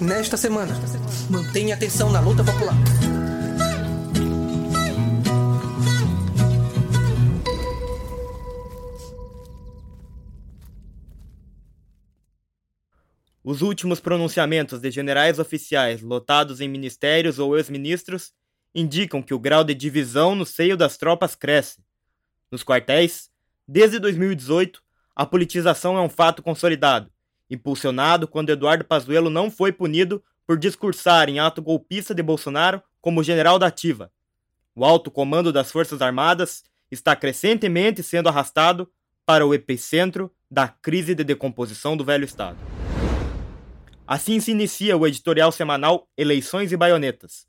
Nesta semana, mantenha atenção na luta popular. Os últimos pronunciamentos de generais oficiais lotados em ministérios ou ex-ministros indicam que o grau de divisão no seio das tropas cresce. Nos quartéis, desde 2018, a politização é um fato consolidado, impulsionado quando Eduardo Pazuello não foi punido por discursar em ato golpista de Bolsonaro como general da ativa. O alto comando das Forças Armadas está crescentemente sendo arrastado para o epicentro da crise de decomposição do velho Estado. Assim se inicia o editorial semanal Eleições e Baionetas,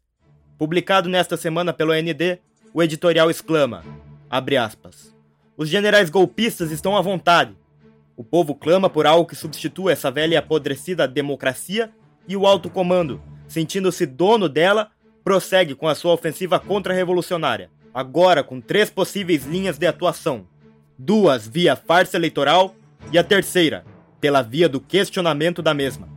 Publicado nesta semana pelo AND, o editorial exclama, aspas, Os generais golpistas estão à vontade. O povo clama por algo que substitua essa velha e apodrecida democracia e o alto comando, sentindo-se dono dela, prossegue com a sua ofensiva contra-revolucionária, agora com três possíveis linhas de atuação. Duas via farsa eleitoral e a terceira, pela via do questionamento da mesma.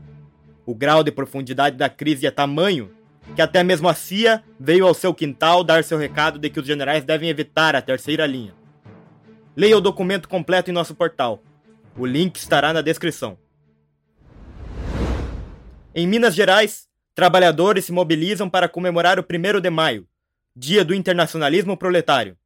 O grau de profundidade da crise é tamanho que até mesmo a CIA veio ao seu quintal dar seu recado de que os generais devem evitar a terceira linha. Leia o documento completo em nosso portal. O link estará na descrição. Em Minas Gerais, trabalhadores se mobilizam para comemorar o 1 de maio, Dia do Internacionalismo Proletário.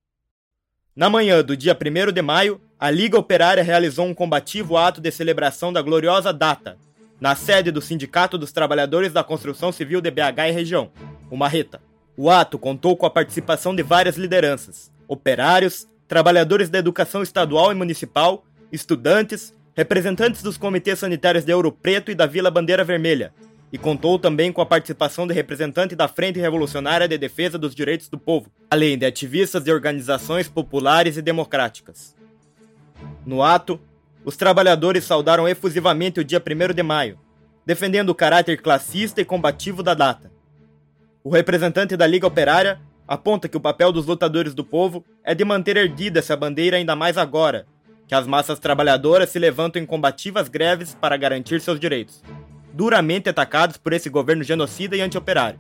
Na manhã do dia 1 de maio, a Liga Operária realizou um combativo ato de celebração da gloriosa data, na sede do Sindicato dos Trabalhadores da Construção Civil de BH e região, o Marreta. O ato contou com a participação de várias lideranças, operários, trabalhadores da educação estadual e municipal, estudantes, representantes dos comitês sanitários de Ouro Preto e da Vila Bandeira Vermelha, e contou também com a participação de representantes da Frente Revolucionária de Defesa dos Direitos do Povo, além de ativistas de organizações populares e democráticas. No ato, os trabalhadores saudaram efusivamente o dia 1 de maio, defendendo o caráter classista e combativo da data. O representante da Liga Operária aponta que o papel dos lutadores do povo é de manter erguida essa bandeira ainda mais agora, que as massas trabalhadoras se levantam em combativas greves para garantir seus direitos, duramente atacados por esse governo genocida e antioperário.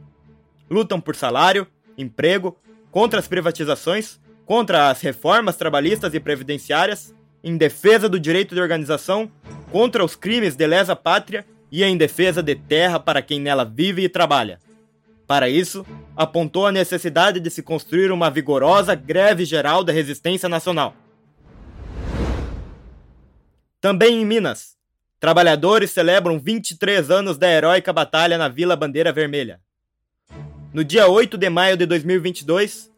Lutam por salário, emprego, contra as privatizações, contra as reformas trabalhistas e previdenciárias em defesa do direito de organização, contra os crimes de lesa pátria e em defesa de terra para quem nela vive e trabalha. Para isso, apontou a necessidade de se construir uma vigorosa greve geral da resistência nacional. Também em Minas, trabalhadores celebram 23 anos da heróica batalha na Vila Bandeira Vermelha. No dia 8 de maio de 2022,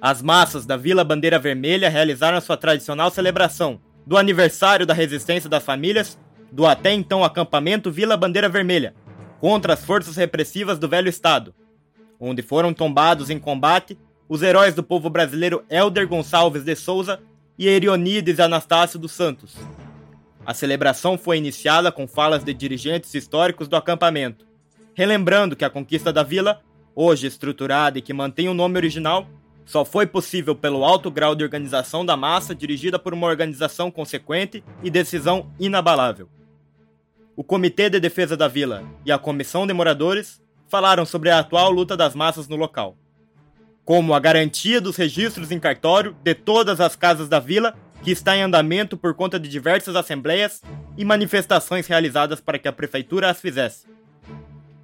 as massas da Vila Bandeira Vermelha realizaram sua tradicional celebração do aniversário da resistência das famílias do até então acampamento Vila Bandeira Vermelha contra as forças repressivas do velho Estado, onde foram tombados em combate os heróis do povo brasileiro Elder Gonçalves de Souza e Erionides Anastácio dos Santos. A celebração foi iniciada com falas de dirigentes históricos do acampamento, relembrando que a conquista da vila, hoje estruturada e que mantém o nome original, só foi possível pelo alto grau de organização da massa dirigida por uma organização consequente e decisão inabalável. O Comitê de Defesa da Vila e a Comissão de Moradores falaram sobre a atual luta das massas no local, como a garantia dos registros em cartório de todas as casas da vila que está em andamento por conta de diversas assembleias e manifestações realizadas para que a prefeitura as fizesse.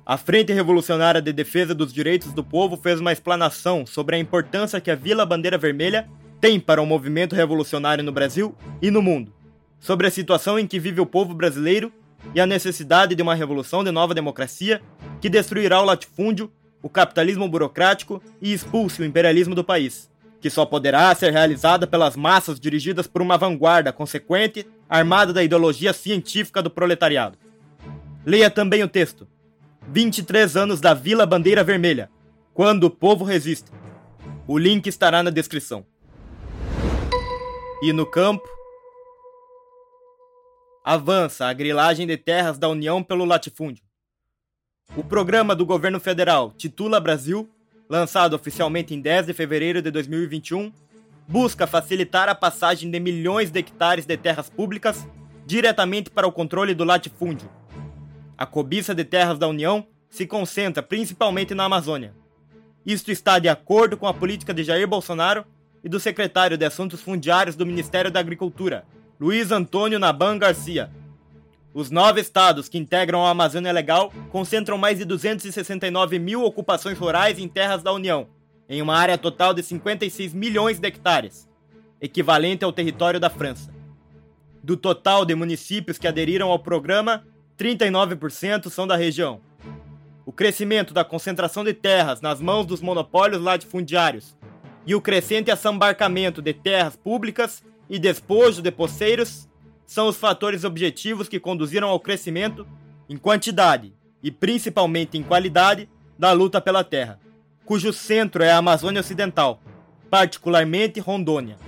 A Frente Revolucionária de Defesa dos Direitos do Povo fez uma explanação sobre a importância que a Vila Bandeira Vermelha tem para o movimento revolucionário no Brasil e no mundo, sobre a situação em que vive o povo brasileiro e a necessidade de uma revolução de nova democracia que destruirá o latifúndio, o capitalismo burocrático e expulse o imperialismo do país, que só poderá ser realizada pelas massas dirigidas por uma vanguarda consequente, armada da ideologia científica do proletariado. Leia também o texto 23 anos da Vila Bandeira Vermelha, quando o povo resiste. O link estará na descrição. E no campo, avança a grilagem de terras da União pelo latifúndio. O programa do governo federal Titula Brasil, lançado oficialmente em 10 de fevereiro de 2021, busca facilitar a passagem de milhões de hectares de terras públicas diretamente para o controle do latifúndio A cobiça de terras da União se concentra principalmente na Amazônia. Isto está de acordo com a política de Jair Bolsonaro e do secretário de Assuntos Fundiários do Ministério da Agricultura, Luiz Antônio Naban Garcia. Os nove estados que integram a Amazônia Legal concentram mais de 269 mil ocupações rurais em terras da União, em uma área total de 56 milhões de hectares, equivalente ao território da França. Do total de municípios que aderiram ao programa, 39% são da região. O crescimento da concentração de terras nas mãos dos monopólios latifundiários e o crescente assambarcamento de terras públicas e despojo de poceiros são os fatores objetivos que conduziram ao crescimento em quantidade e principalmente em qualidade da luta pela terra, cujo centro é a Amazônia Ocidental, particularmente Rondônia.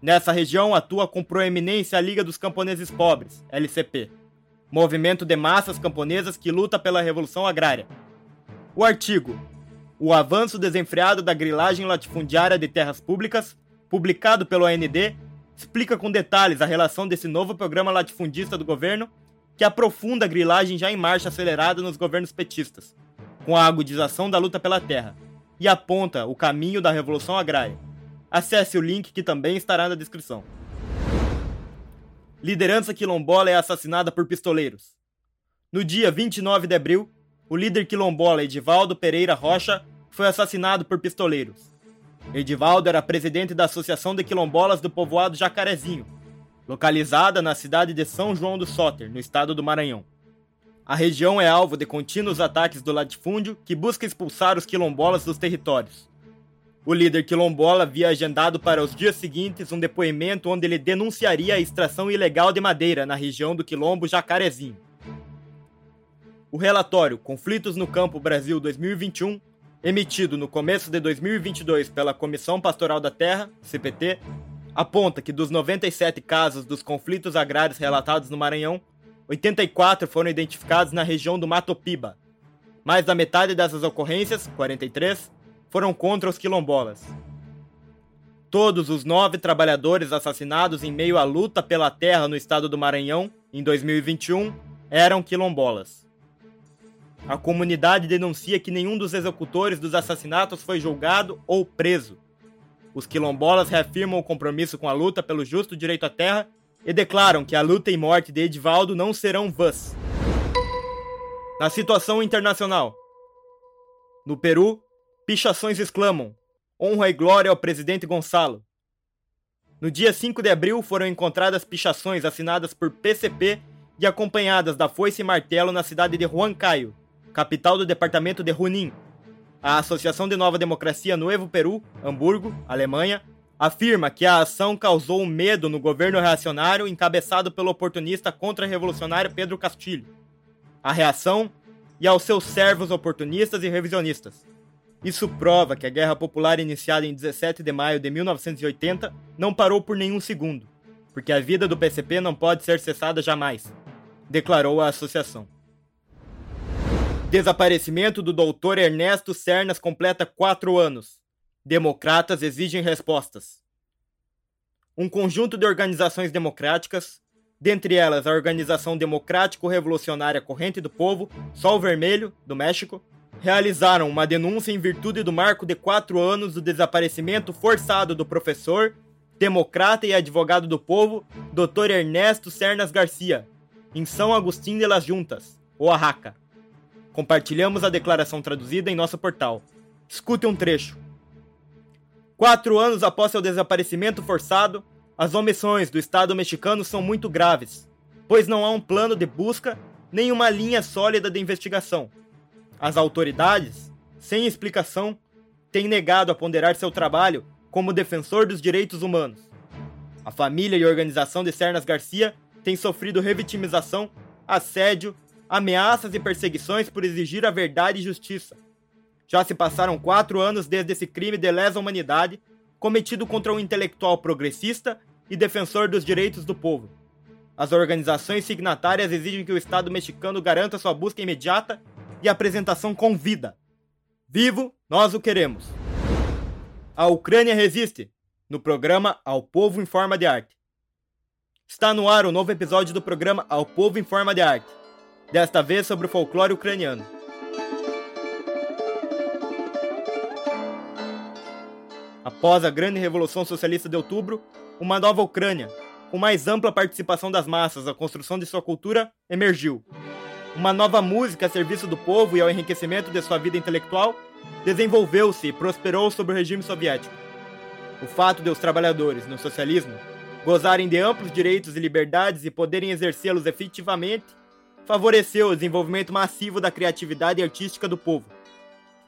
Nessa região atua com proeminência a Liga dos Camponeses Pobres, LCP, movimento de massas camponesas que luta pela revolução agrária. O artigo O avanço desenfreado da grilagem latifundiária de terras públicas, publicado pelo AND, explica com detalhes a relação desse novo programa latifundista do governo que aprofunda a grilagem já em marcha acelerada nos governos petistas, com a agudização da luta pela terra, e aponta o caminho da revolução agrária. Acesse o link que também estará na descrição. Liderança quilombola é assassinada por pistoleiros. No dia 29 de abril, o líder quilombola Edivaldo Pereira Rocha foi assassinado por pistoleiros. Edivaldo era presidente da Associação de Quilombolas do povoado Jacarezinho, localizada na cidade de São João do Soter, no estado do Maranhão. A região é alvo de contínuos ataques do latifúndio que busca expulsar os quilombolas dos territórios. O líder quilombola havia agendado para os dias seguintes um depoimento onde ele denunciaria a extração ilegal de madeira na região do quilombo Jacarezinho. O relatório Conflitos no Campo Brasil 2021, emitido no começo de 2022 pela Comissão Pastoral da Terra, CPT, aponta que dos 97 casos dos conflitos agrários relatados no Maranhão, 84 foram identificados na região do Mato Piba. Mais da metade dessas ocorrências, 43, foram contra os quilombolas. Todos os nove trabalhadores assassinados em meio à luta pela terra no estado do Maranhão, em 2021, eram quilombolas. A comunidade denuncia que nenhum dos executores dos assassinatos foi julgado ou preso. Os quilombolas reafirmam o compromisso com a luta pelo justo direito à terra e declaram que a luta e morte de Edivaldo não serão vãs. Na situação internacional, no Peru, Pichações exclamam: Honra e glória ao presidente Gonçalo. No dia 5 de abril foram encontradas pichações assinadas por PCP e acompanhadas da foice e martelo na cidade de Huancayo, capital do departamento de Junín. A Associação de Nova Democracia Novo Peru, Hamburgo, Alemanha, afirma que a ação causou medo no governo reacionário encabeçado pelo oportunista contra-revolucionário Pedro Castilho. A reação e aos seus servos oportunistas e revisionistas. Isso prova que a Guerra Popular iniciada em 17 de maio de 1980 não parou por nenhum segundo, porque a vida do PCP não pode ser cessada jamais, declarou a associação. Desaparecimento do doutor Ernesto Cernas completa quatro anos. Democratas exigem respostas. Um conjunto de organizações democráticas, dentre elas a Organização Democrático-Revolucionária Corrente do Povo, Sol Vermelho, do México, realizaram uma denúncia em virtude do marco de quatro anos do desaparecimento forçado do professor, democrata e advogado do povo, Dr. Ernesto Cernas Garcia, em São Agostinho de las Juntas, Oaxaca. Compartilhamos a declaração traduzida em nosso portal. Escute um trecho. Quatro anos após seu desaparecimento forçado, as omissões do Estado mexicano são muito graves, pois não há um plano de busca nem uma linha sólida de investigação as autoridades, sem explicação, têm negado a ponderar seu trabalho como defensor dos direitos humanos. A família e organização de Cernas Garcia têm sofrido revitimização, assédio, ameaças e perseguições por exigir a verdade e justiça. Já se passaram quatro anos desde esse crime de lesa humanidade cometido contra um intelectual progressista e defensor dos direitos do povo. As organizações signatárias exigem que o Estado mexicano garanta sua busca imediata e apresentação com vida. Vivo, nós o queremos. A Ucrânia resiste, no programa Ao Povo em Forma de Arte. Está no ar o novo episódio do programa Ao Povo em Forma de Arte. Desta vez sobre o folclore ucraniano. Após a grande revolução socialista de outubro, uma nova Ucrânia, com mais ampla participação das massas na construção de sua cultura, emergiu. Uma nova música a serviço do povo e ao enriquecimento de sua vida intelectual desenvolveu-se e prosperou sob o regime soviético. O fato de os trabalhadores, no socialismo, gozarem de amplos direitos e liberdades e poderem exercê-los efetivamente, favoreceu o desenvolvimento massivo da criatividade artística do povo.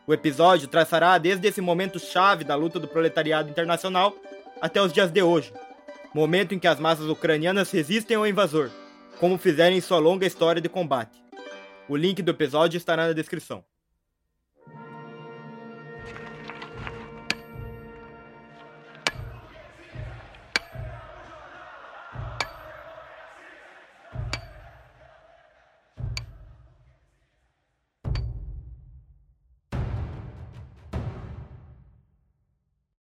O episódio traçará desde esse momento chave da luta do proletariado internacional até os dias de hoje, momento em que as massas ucranianas resistem ao invasor, como fizeram em sua longa história de combate. O link do episódio estará na descrição.